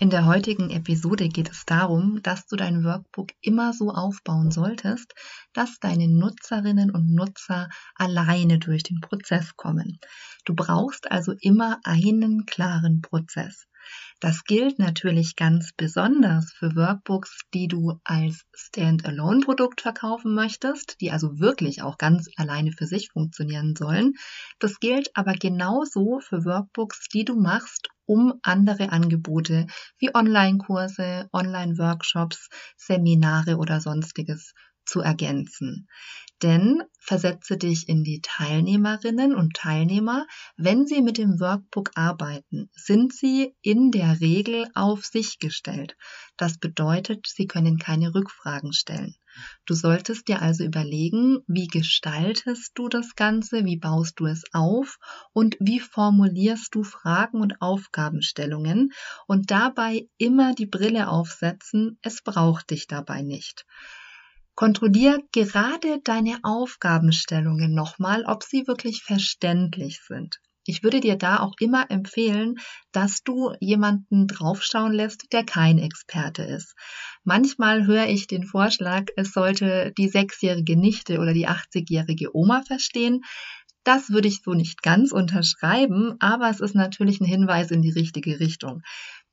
In der heutigen Episode geht es darum, dass du dein Workbook immer so aufbauen solltest, dass deine Nutzerinnen und Nutzer alleine durch den Prozess kommen. Du brauchst also immer einen klaren Prozess. Das gilt natürlich ganz besonders für Workbooks, die du als Standalone-Produkt verkaufen möchtest, die also wirklich auch ganz alleine für sich funktionieren sollen. Das gilt aber genauso für Workbooks, die du machst, um andere Angebote wie Online-Kurse, Online-Workshops, Seminare oder sonstiges zu ergänzen. Denn versetze dich in die Teilnehmerinnen und Teilnehmer. Wenn sie mit dem Workbook arbeiten, sind sie in der Regel auf sich gestellt. Das bedeutet, sie können keine Rückfragen stellen. Du solltest dir also überlegen, wie gestaltest du das Ganze, wie baust du es auf und wie formulierst du Fragen und Aufgabenstellungen und dabei immer die Brille aufsetzen, es braucht dich dabei nicht. Kontrollier gerade deine Aufgabenstellungen nochmal, ob sie wirklich verständlich sind. Ich würde dir da auch immer empfehlen, dass du jemanden draufschauen lässt, der kein Experte ist. Manchmal höre ich den Vorschlag, es sollte die sechsjährige Nichte oder die 80-jährige Oma verstehen. Das würde ich so nicht ganz unterschreiben, aber es ist natürlich ein Hinweis in die richtige Richtung.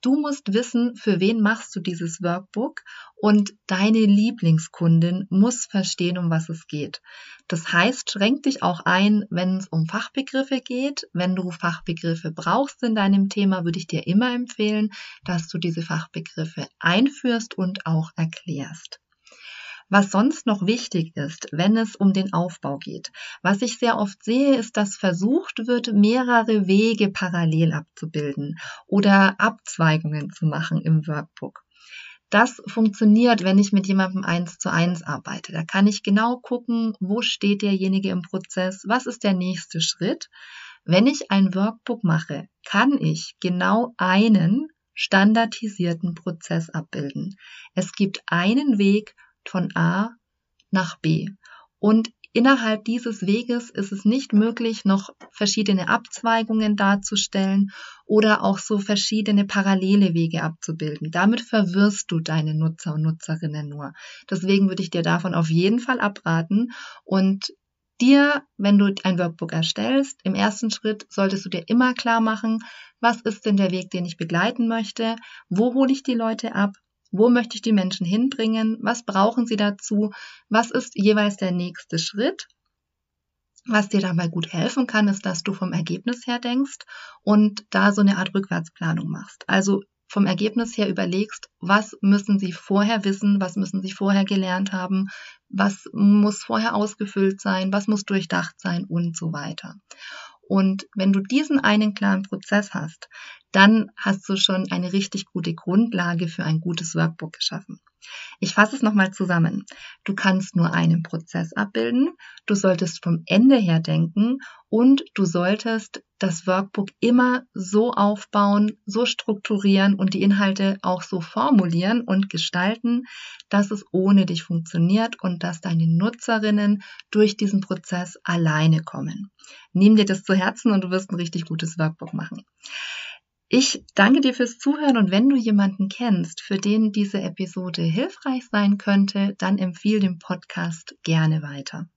Du musst wissen, für wen machst du dieses Workbook und deine Lieblingskundin muss verstehen, um was es geht. Das heißt, schränk dich auch ein, wenn es um Fachbegriffe geht. Wenn du Fachbegriffe brauchst in deinem Thema, würde ich dir immer empfehlen, dass du diese Fachbegriffe einführst und auch erklärst. Was sonst noch wichtig ist, wenn es um den Aufbau geht, was ich sehr oft sehe, ist, dass versucht wird, mehrere Wege parallel abzubilden oder Abzweigungen zu machen im Workbook. Das funktioniert, wenn ich mit jemandem eins zu eins arbeite. Da kann ich genau gucken, wo steht derjenige im Prozess, was ist der nächste Schritt. Wenn ich ein Workbook mache, kann ich genau einen standardisierten Prozess abbilden. Es gibt einen Weg, von A nach B. Und innerhalb dieses Weges ist es nicht möglich, noch verschiedene Abzweigungen darzustellen oder auch so verschiedene parallele Wege abzubilden. Damit verwirrst du deine Nutzer und Nutzerinnen nur. Deswegen würde ich dir davon auf jeden Fall abraten und dir, wenn du ein Workbook erstellst, im ersten Schritt solltest du dir immer klar machen, was ist denn der Weg, den ich begleiten möchte, wo hole ich die Leute ab, wo möchte ich die Menschen hinbringen? Was brauchen sie dazu? Was ist jeweils der nächste Schritt? Was dir dabei gut helfen kann, ist, dass du vom Ergebnis her denkst und da so eine Art Rückwärtsplanung machst. Also vom Ergebnis her überlegst, was müssen sie vorher wissen, was müssen sie vorher gelernt haben, was muss vorher ausgefüllt sein, was muss durchdacht sein und so weiter. Und wenn du diesen einen klaren Prozess hast, dann hast du schon eine richtig gute Grundlage für ein gutes Workbook geschaffen. Ich fasse es nochmal zusammen. Du kannst nur einen Prozess abbilden, du solltest vom Ende her denken und du solltest das Workbook immer so aufbauen, so strukturieren und die Inhalte auch so formulieren und gestalten, dass es ohne dich funktioniert und dass deine Nutzerinnen durch diesen Prozess alleine kommen. Nimm dir das zu Herzen und du wirst ein richtig gutes Workbook machen. Ich danke dir fürs Zuhören und wenn du jemanden kennst, für den diese Episode hilfreich sein könnte, dann empfiehl den Podcast gerne weiter.